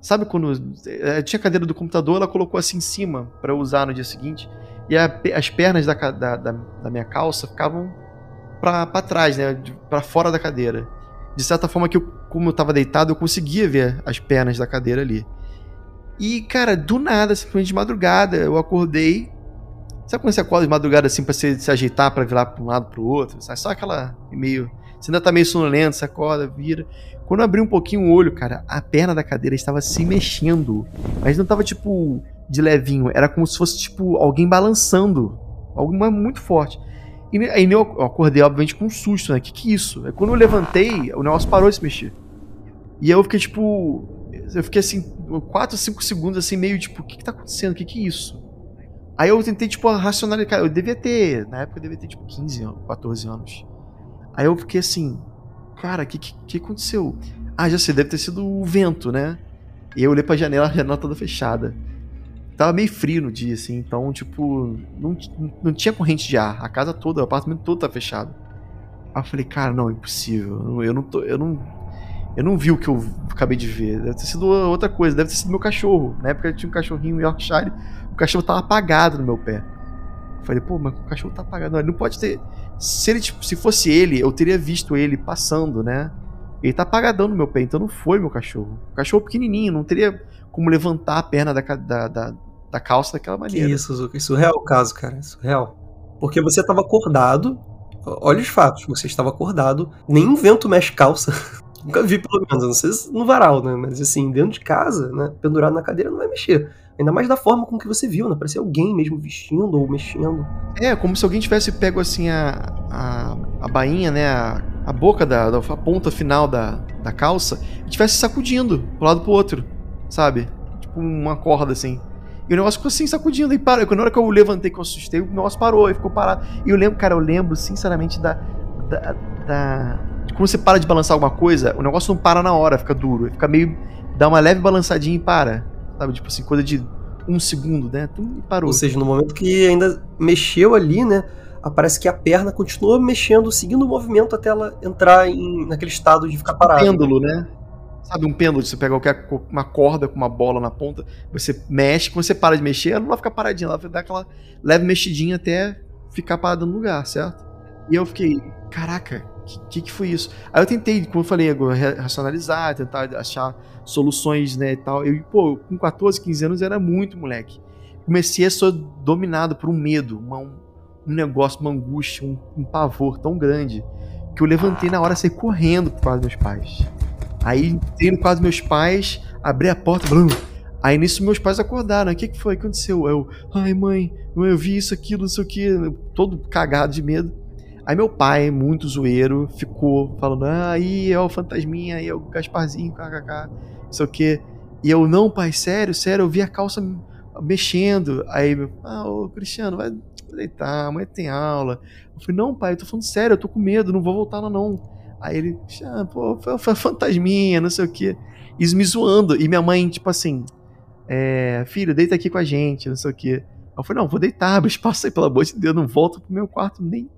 Sabe quando é, tinha cadeira do computador, ela colocou assim em cima para usar no dia seguinte, e a, as pernas da, da, da, da, minha calça ficavam para trás, né? Para fora da cadeira. De certa forma que eu, como eu tava deitado, eu conseguia ver as pernas da cadeira ali. E, cara, do nada, simplesmente de madrugada, eu acordei Sabe quando você acorda de madrugada assim pra se, se ajeitar pra virar pra um lado pro outro? Sabe? Só aquela meio. Você ainda tá meio sonolento, você acorda, vira. Quando eu abri um pouquinho o olho, cara, a perna da cadeira estava se mexendo. Mas não tava tipo de levinho, era como se fosse tipo alguém balançando. Algo muito forte. E aí eu acordei, obviamente, com um susto, né? Que que é isso? Aí quando eu levantei, o negócio parou de se mexer. E aí eu fiquei tipo. Eu fiquei assim, 4, 5 segundos, assim, meio tipo, o que, que tá acontecendo? O que, que é isso? Aí eu tentei, tipo, racionalizar. Eu devia ter, na época eu devia ter, tipo, 15 anos, 14 anos. Aí eu fiquei assim, cara, o que, que, que aconteceu? Ah, já sei, deve ter sido o vento, né? E eu olhei pra janela, a janela toda fechada. Tava meio frio no dia, assim, então, tipo, não, não tinha corrente de ar. A casa toda, o apartamento todo tá fechado. Aí eu falei, cara, não, impossível. Eu não tô. Eu não. Eu não vi o que eu acabei de ver. Deve ter sido outra coisa, deve ter sido meu cachorro. Na época eu tinha um cachorrinho Yorkshire, cachorro tava apagado no meu pé. Eu falei, pô, mas o cachorro tá apagado. Não, ele não pode ter. Se ele, tipo, se fosse ele, eu teria visto ele passando, né? Ele tá apagadão no meu pé, então não foi meu cachorro. O cachorro pequenininho, não teria como levantar a perna da, da, da, da calça daquela maneira. Que isso, Zuka, isso é o caso, cara, isso é real. Porque você tava acordado, olha os fatos, você estava acordado, nenhum vento mexe calça. <laughs> Nunca vi, pelo menos, não sei se no varal, né? Mas assim, dentro de casa, né? Pendurado na cadeira não vai mexer. Ainda mais da forma com que você viu, né? Parecia alguém mesmo vestindo ou mexendo. É, como se alguém tivesse pego assim a, a, a bainha, né? A, a boca da, da a ponta final da, da calça e tivesse sacudindo pro lado pro outro, sabe? Tipo uma corda assim. E o negócio ficou assim, sacudindo. E parou. Na hora que eu levantei, que eu assustei, o negócio parou e ficou parado. E eu lembro, cara, eu lembro, sinceramente, da. da, da... Quando você para de balançar alguma coisa, o negócio não para na hora, fica duro. Fica meio. dá uma leve balançadinha e para. Sabe? Tipo assim, coisa de um segundo, né? E parou. Ou seja, no momento que ainda mexeu ali, né? Parece que a perna continua mexendo, seguindo o movimento até ela entrar em, naquele estado de ficar parada. Pêndulo, né? Sabe um pêndulo? Você pega qualquer, uma corda com uma bola na ponta, você mexe, quando você para de mexer, ela não vai ficar paradinha, ela vai dar aquela leve mexidinha até ficar parada no lugar, certo? E eu fiquei, caraca, que, que, que foi isso? Aí eu tentei, como eu falei, racionalizar, tentar achar soluções, né, e tal. Eu, pô, com 14, 15 anos era muito moleque. Comecei a ser dominado por um medo, uma, um, negócio, uma angústia, um, um, pavor tão grande que eu levantei na hora sair correndo pro quarto dos meus pais. Aí entrei no quarto dos meus pais, abri a porta, blum, Aí nisso meus pais acordaram. O que, que foi? O que aconteceu? Eu, ai mãe, eu vi isso, aquilo, não sei o que, todo cagado de medo. Aí meu pai, muito zoeiro, ficou falando: ah, aí é o fantasminha, aí é o Gasparzinho, kkk, não sei o que. E eu, não, pai, sério, sério, eu vi a calça mexendo. Aí, ah, ô Cristiano, vai deitar, amanhã tem aula. Eu falei: não, pai, eu tô falando sério, eu tô com medo, não vou voltar lá não. Aí ele, ah, pô, foi, foi fantasminha, não sei o que. Isso me zoando. E minha mãe, tipo assim, é, filho, deita aqui com a gente, não sei o que. Eu falei, não, vou deitar, <laughs> abre espaço aí, pelo amor de Deus, não volto pro meu quarto nem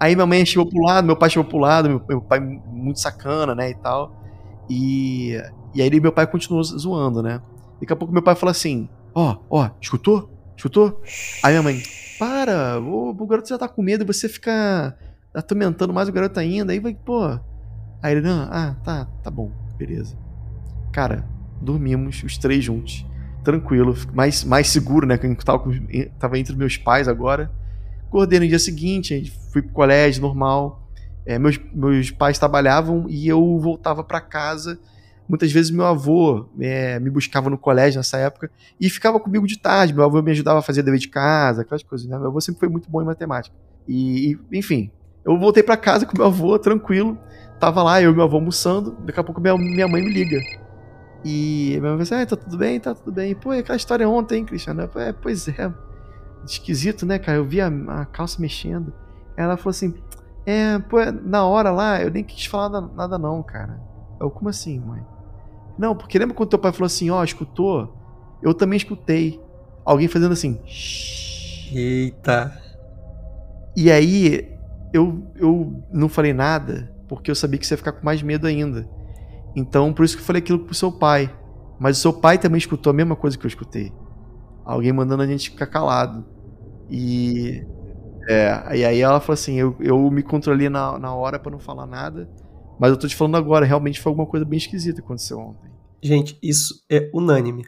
Aí minha mãe chegou pro lado, meu pai chegou pro lado, meu, meu pai muito sacana, né, e tal. E, e aí meu pai continuou zoando, né. Daqui a pouco meu pai falou assim, ó, oh, ó, oh, escutou? Escutou? Aí minha mãe, para, o, o garoto já tá com medo, você fica atormentando mais o garoto ainda, aí vai, pô. Aí ele, não, ah, tá, tá bom, beleza. Cara, dormimos os três juntos, tranquilo, mais, mais seguro, né, que gente tava, tava entre meus pais agora. Acordei no dia seguinte, fui pro colégio normal. É, meus, meus pais trabalhavam e eu voltava para casa. Muitas vezes meu avô é, me buscava no colégio nessa época e ficava comigo de tarde. Meu avô me ajudava a fazer dever de casa, aquelas coisas. Né? Meu avô sempre foi muito bom em matemática. E, enfim, eu voltei para casa com meu avô, tranquilo. Tava lá, eu e meu avô almoçando. Daqui a pouco minha, minha mãe me liga. E minha mãe falou assim: ah, tá tudo bem, tá tudo bem. Pô, aquela história ontem, Cristiano? Eu falei, é, pois é esquisito, né, cara? Eu vi a, a calça mexendo. Ela falou assim: É, pô, na hora lá, eu nem quis falar nada, não, cara. Eu, como assim, mãe? Não, porque lembra quando teu pai falou assim: Ó, oh, escutou? Eu também escutei. Alguém fazendo assim. Eita. E aí, eu, eu não falei nada, porque eu sabia que você ia ficar com mais medo ainda. Então, por isso que eu falei aquilo pro seu pai. Mas o seu pai também escutou a mesma coisa que eu escutei alguém mandando a gente ficar calado. E. É, e aí ela falou assim: eu, eu me controlei na, na hora para não falar nada, mas eu tô te falando agora, realmente foi alguma coisa bem esquisita que aconteceu ontem. Gente, isso é unânime.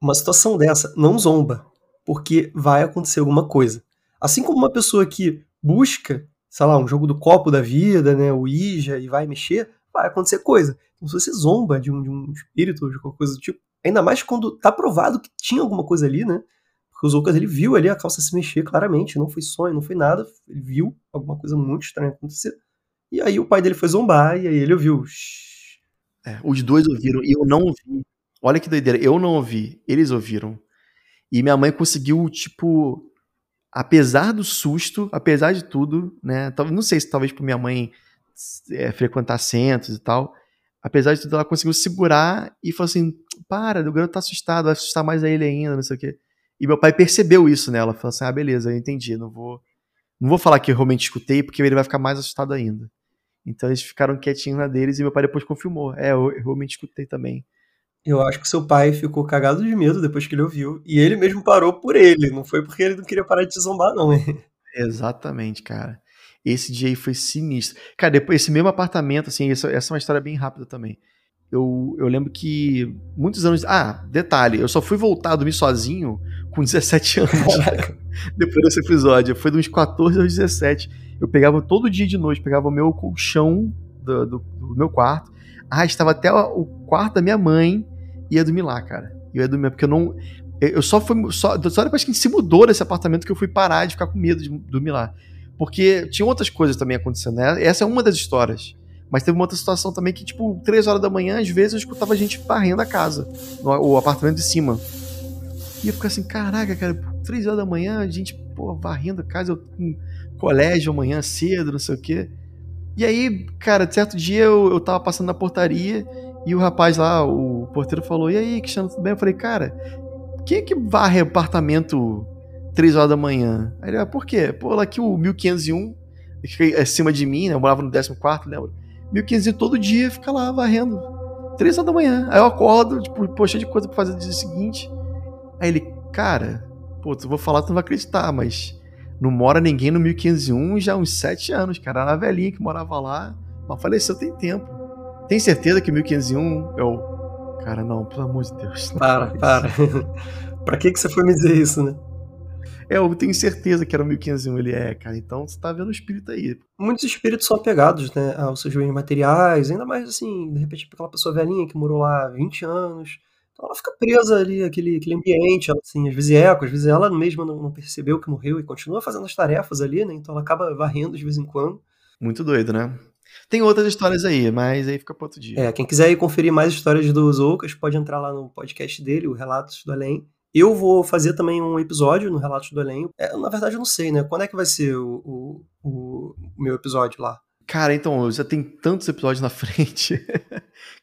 Uma situação dessa não zomba, porque vai acontecer alguma coisa. Assim como uma pessoa que busca sei lá, um jogo do copo da vida, né? O Ija, e vai mexer, vai acontecer coisa. Então, se você zomba de um, de um espírito ou de qualquer coisa do tipo, ainda mais quando tá provado que tinha alguma coisa ali, né? Porque o Zoukas, ele viu ali a calça se mexer claramente, não foi sonho, não foi nada, ele viu alguma coisa muito estranha acontecer. E aí o pai dele foi zombar, e aí ele ouviu. É, os dois ouviram, e eu não ouvi. Olha que doideira, eu não ouvi, eles ouviram. E minha mãe conseguiu, tipo, apesar do susto, apesar de tudo, né? Não sei se talvez por minha mãe é, frequentar centros e tal, apesar de tudo, ela conseguiu segurar e falou assim: para, o garoto tá assustado, vai assustar mais a ele ainda, não sei o quê. E meu pai percebeu isso nela, falou assim: ah, beleza, eu entendi, não vou, não vou falar que eu realmente escutei, porque ele vai ficar mais assustado ainda. Então eles ficaram quietinhos na deles e meu pai depois confirmou: é, eu realmente escutei também. Eu acho que seu pai ficou cagado de medo depois que ele ouviu. E ele mesmo parou por ele, não foi porque ele não queria parar de te zombar, não. Exatamente, cara. Esse dia aí foi sinistro. Cara, depois, esse mesmo apartamento, assim, essa, essa é uma história bem rápida também. Eu, eu lembro que muitos anos. Ah, detalhe, eu só fui voltar a dormir sozinho com 17 anos. <laughs> depois desse episódio. Foi de uns 14 aos 17. Eu pegava todo dia de noite, pegava o meu colchão do, do, do meu quarto, arrastava até o quarto da minha mãe e ia dormir lá, cara. Eu ia dormir, porque eu não. Eu só fui. Só, só depois que a gente se mudou desse apartamento que eu fui parar de ficar com medo de dormir lá. Porque tinha outras coisas também acontecendo, né? Essa é uma das histórias. Mas teve uma outra situação também que, tipo, três horas da manhã, às vezes eu escutava gente varrendo a casa, o apartamento de cima. E eu ficava assim, caraca, cara, três horas da manhã, a gente, pô, varrendo a casa, eu com colégio amanhã cedo, não sei o quê. E aí, cara, certo dia eu, eu tava passando na portaria e o rapaz lá, o porteiro falou: E aí, Cristiano, tudo bem? Eu falei, cara, quem é que varre apartamento 3 horas da manhã? Aí ele, ah, por quê? Pô, lá aqui o 1501, fica acima de mim, né? Eu morava no 14, lembra? 1501 todo dia fica lá varrendo. 3 horas da manhã. Aí eu acordo, tipo, poxa de coisa pra fazer no dia seguinte. Aí ele, cara, pô, tu vou falar, tu não vai acreditar, mas não mora ninguém no 1501 já há uns 7 anos, cara. Era uma velhinha que morava lá, mas faleceu tem tempo. Tem certeza que 1501 é o. Cara, não, pelo amor de Deus. Para, para. <laughs> pra que, que você foi me dizer isso, né? É, eu tenho certeza que era o 1501 ele é, cara. Então você tá vendo o espírito aí. Muitos espíritos são apegados, né, aos seus bens materiais, ainda mais assim, de repente aquela pessoa velhinha que morou lá há 20 anos. Então ela fica presa ali, aquele, aquele ambiente, ela, assim, às vezes eco, às vezes ela mesma não, não percebeu que morreu e continua fazendo as tarefas ali, né? Então ela acaba varrendo de vez em quando. Muito doido, né? Tem outras histórias aí, mas aí fica para outro dia. É, quem quiser ir conferir mais histórias do Zoucas, pode entrar lá no podcast dele, o Relatos do Além. Eu vou fazer também um episódio no Relatos do Além. É, na verdade, eu não sei, né? Quando é que vai ser o, o, o meu episódio lá? Cara, então, já tem tantos episódios na <laughs> frente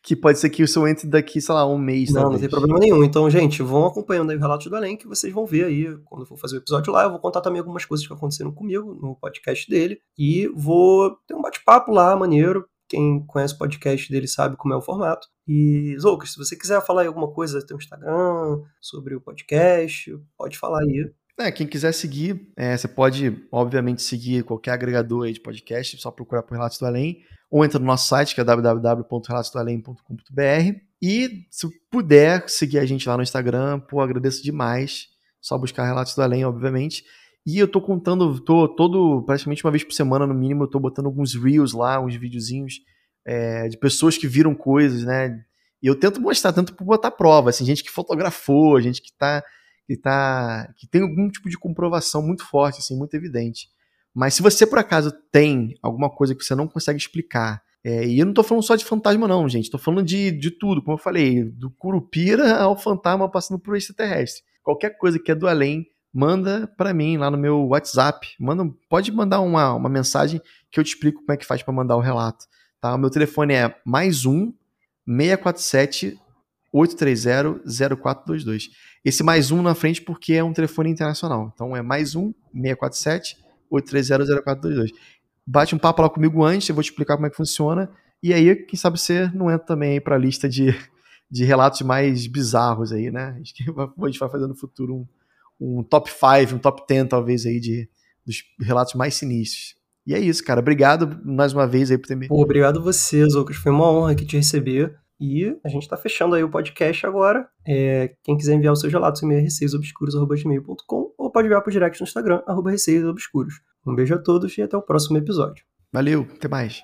que pode ser que o seu entre daqui, sei lá, um mês. Não, talvez. não tem problema nenhum. Então, gente, vão acompanhando aí o Relatos do Além, que vocês vão ver aí quando eu for fazer o episódio lá. Eu vou contar também algumas coisas que aconteceram comigo no podcast dele. E vou ter um bate-papo lá, maneiro. Quem conhece o podcast dele sabe como é o formato. E, Zoucas, se você quiser falar aí alguma coisa, tem um Instagram, sobre o podcast, pode falar aí. É, quem quiser seguir, é, você pode, obviamente, seguir qualquer agregador de podcast, só procurar por Relatos do Além, ou entra no nosso site, que é www.relatosdoalém.com.br. E se puder seguir a gente lá no Instagram, pô, agradeço demais. Só buscar Relatos do Além, obviamente. E eu tô contando, tô todo, praticamente uma vez por semana, no mínimo, eu tô botando alguns reels lá, uns videozinhos é, de pessoas que viram coisas, né? E eu tento mostrar, tanto por botar prova, assim, gente que fotografou, gente que tá que tá que tem algum tipo de comprovação muito forte, assim, muito evidente. Mas se você por acaso tem alguma coisa que você não consegue explicar, é, e eu não tô falando só de fantasma não, gente, tô falando de, de tudo, como eu falei, do curupira ao fantasma passando por extraterrestre. Qualquer coisa que é do além, manda para mim lá no meu WhatsApp. Manda, pode mandar uma, uma mensagem que eu te explico como é que faz para mandar o relato. Tá? O meu telefone é mais um 647 830 0422. Esse mais um na frente porque é um telefone internacional. Então é mais um 647 830 0422. Bate um papo lá comigo antes, eu vou te explicar como é que funciona. E aí, quem sabe você não entra também aí pra lista de, de relatos mais bizarros aí, né? A gente <laughs> vai fazer no futuro um, um top 5, um top 10 talvez aí de, dos relatos mais sinistros. E é isso, cara. Obrigado mais uma vez aí por ter me. Pô, obrigado você, Zoucas. Foi uma honra aqui te receber. E a gente está fechando aí o podcast agora. É, quem quiser enviar os seus relatos, e-mail é ou pode enviar o direct no Instagram, arroba receiosobscuros. Um beijo a todos e até o próximo episódio. Valeu, até mais.